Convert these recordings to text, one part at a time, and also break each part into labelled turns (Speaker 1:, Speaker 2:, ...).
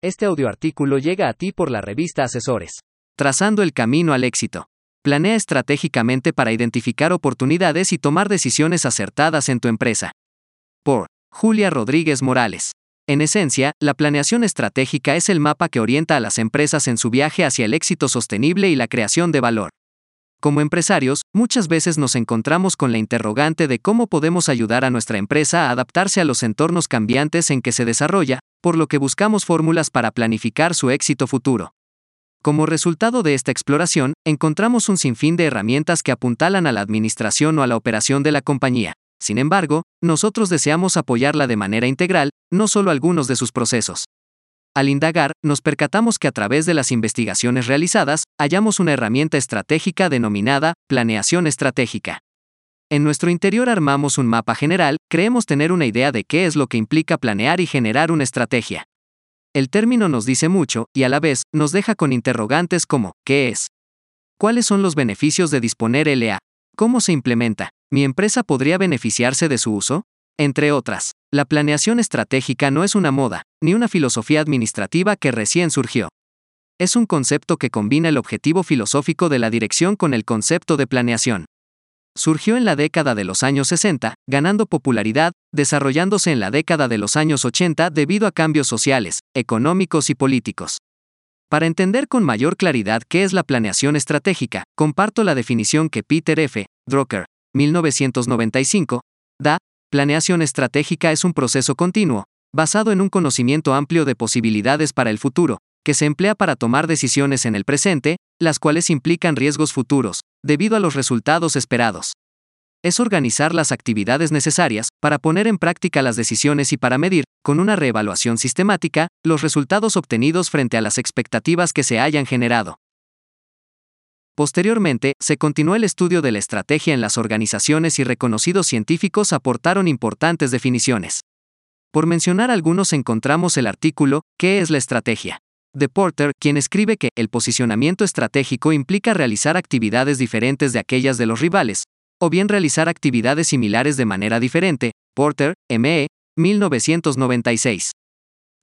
Speaker 1: Este audioartículo llega a ti por la revista Asesores.
Speaker 2: Trazando el camino al éxito. Planea estratégicamente para identificar oportunidades y tomar decisiones acertadas en tu empresa. Por Julia Rodríguez Morales. En esencia, la planeación estratégica es el mapa que orienta a las empresas en su viaje hacia el éxito sostenible y la creación de valor. Como empresarios, muchas veces nos encontramos con la interrogante de cómo podemos ayudar a nuestra empresa a adaptarse a los entornos cambiantes en que se desarrolla, por lo que buscamos fórmulas para planificar su éxito futuro. Como resultado de esta exploración, encontramos un sinfín de herramientas que apuntalan a la administración o a la operación de la compañía. Sin embargo, nosotros deseamos apoyarla de manera integral, no solo algunos de sus procesos. Al indagar, nos percatamos que a través de las investigaciones realizadas, hallamos una herramienta estratégica denominada planeación estratégica. En nuestro interior armamos un mapa general, creemos tener una idea de qué es lo que implica planear y generar una estrategia. El término nos dice mucho, y a la vez, nos deja con interrogantes como, ¿qué es? ¿Cuáles son los beneficios de disponer LA? ¿Cómo se implementa? ¿Mi empresa podría beneficiarse de su uso? Entre otras. La planeación estratégica no es una moda, ni una filosofía administrativa que recién surgió. Es un concepto que combina el objetivo filosófico de la dirección con el concepto de planeación. Surgió en la década de los años 60, ganando popularidad, desarrollándose en la década de los años 80 debido a cambios sociales, económicos y políticos. Para entender con mayor claridad qué es la planeación estratégica, comparto la definición que Peter F. Drucker, 1995, da Planeación estratégica es un proceso continuo, basado en un conocimiento amplio de posibilidades para el futuro, que se emplea para tomar decisiones en el presente, las cuales implican riesgos futuros, debido a los resultados esperados. Es organizar las actividades necesarias para poner en práctica las decisiones y para medir, con una reevaluación sistemática, los resultados obtenidos frente a las expectativas que se hayan generado. Posteriormente, se continuó el estudio de la estrategia en las organizaciones y reconocidos científicos aportaron importantes definiciones. Por mencionar algunos encontramos el artículo ¿Qué es la estrategia? De Porter, quien escribe que el posicionamiento estratégico implica realizar actividades diferentes de aquellas de los rivales, o bien realizar actividades similares de manera diferente. Porter, ME, 1996.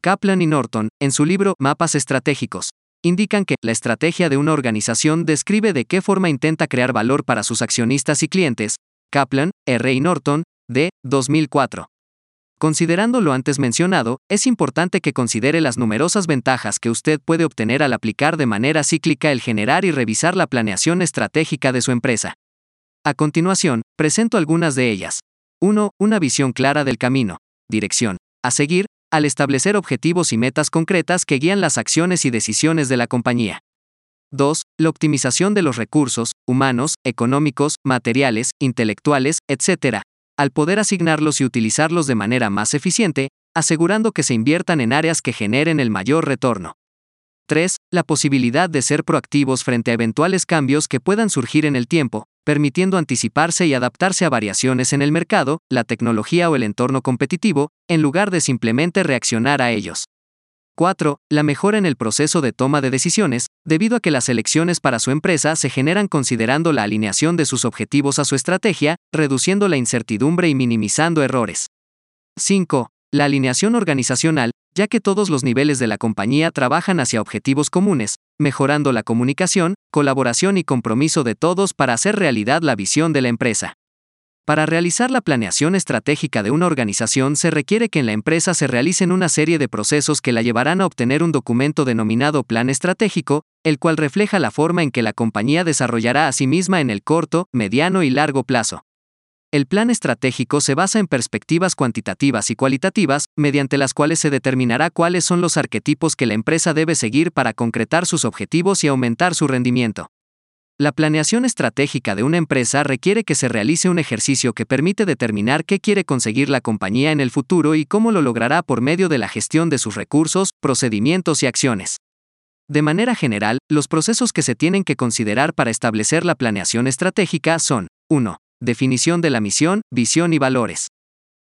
Speaker 2: Kaplan y Norton, en su libro Mapas Estratégicos, indican que la estrategia de una organización describe de qué forma intenta crear valor para sus accionistas y clientes. Kaplan, R. y Norton, de 2004. Considerando lo antes mencionado, es importante que considere las numerosas ventajas que usted puede obtener al aplicar de manera cíclica el generar y revisar la planeación estratégica de su empresa. A continuación, presento algunas de ellas. 1. Una visión clara del camino. Dirección. A seguir, al establecer objetivos y metas concretas que guían las acciones y decisiones de la compañía. 2. La optimización de los recursos, humanos, económicos, materiales, intelectuales, etc., al poder asignarlos y utilizarlos de manera más eficiente, asegurando que se inviertan en áreas que generen el mayor retorno. 3. La posibilidad de ser proactivos frente a eventuales cambios que puedan surgir en el tiempo, permitiendo anticiparse y adaptarse a variaciones en el mercado, la tecnología o el entorno competitivo, en lugar de simplemente reaccionar a ellos. 4. La mejora en el proceso de toma de decisiones, debido a que las elecciones para su empresa se generan considerando la alineación de sus objetivos a su estrategia, reduciendo la incertidumbre y minimizando errores. 5. La alineación organizacional, ya que todos los niveles de la compañía trabajan hacia objetivos comunes, mejorando la comunicación, colaboración y compromiso de todos para hacer realidad la visión de la empresa. Para realizar la planeación estratégica de una organización se requiere que en la empresa se realicen una serie de procesos que la llevarán a obtener un documento denominado Plan Estratégico, el cual refleja la forma en que la compañía desarrollará a sí misma en el corto, mediano y largo plazo. El plan estratégico se basa en perspectivas cuantitativas y cualitativas, mediante las cuales se determinará cuáles son los arquetipos que la empresa debe seguir para concretar sus objetivos y aumentar su rendimiento. La planeación estratégica de una empresa requiere que se realice un ejercicio que permite determinar qué quiere conseguir la compañía en el futuro y cómo lo logrará por medio de la gestión de sus recursos, procedimientos y acciones. De manera general, los procesos que se tienen que considerar para establecer la planeación estratégica son 1. Definición de la misión, visión y valores.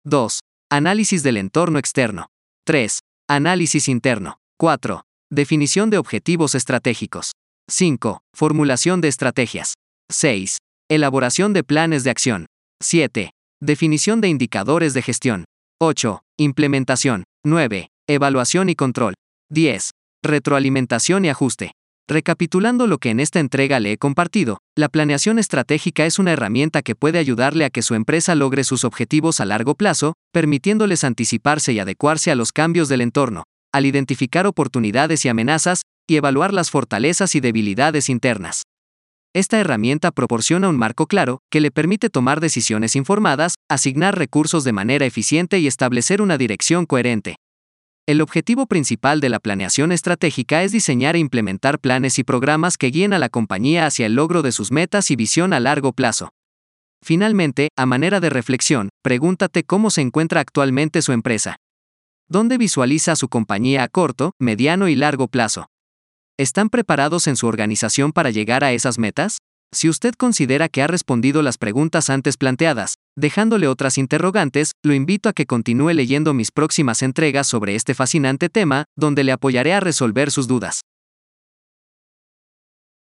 Speaker 2: 2. Análisis del entorno externo. 3. Análisis interno. 4. Definición de objetivos estratégicos. 5. Formulación de estrategias. 6. Elaboración de planes de acción. 7. Definición de indicadores de gestión. 8. Implementación. 9. Evaluación y control. 10. Retroalimentación y ajuste. Recapitulando lo que en esta entrega le he compartido, la planeación estratégica es una herramienta que puede ayudarle a que su empresa logre sus objetivos a largo plazo, permitiéndoles anticiparse y adecuarse a los cambios del entorno, al identificar oportunidades y amenazas, y evaluar las fortalezas y debilidades internas. Esta herramienta proporciona un marco claro, que le permite tomar decisiones informadas, asignar recursos de manera eficiente y establecer una dirección coherente. El objetivo principal de la planeación estratégica es diseñar e implementar planes y programas que guíen a la compañía hacia el logro de sus metas y visión a largo plazo. Finalmente, a manera de reflexión, pregúntate cómo se encuentra actualmente su empresa. ¿Dónde visualiza su compañía a corto, mediano y largo plazo? ¿Están preparados en su organización para llegar a esas metas? Si usted considera que ha respondido las preguntas antes planteadas, dejándole otras interrogantes, lo invito a que continúe leyendo mis próximas entregas sobre este fascinante tema, donde le apoyaré a resolver sus dudas.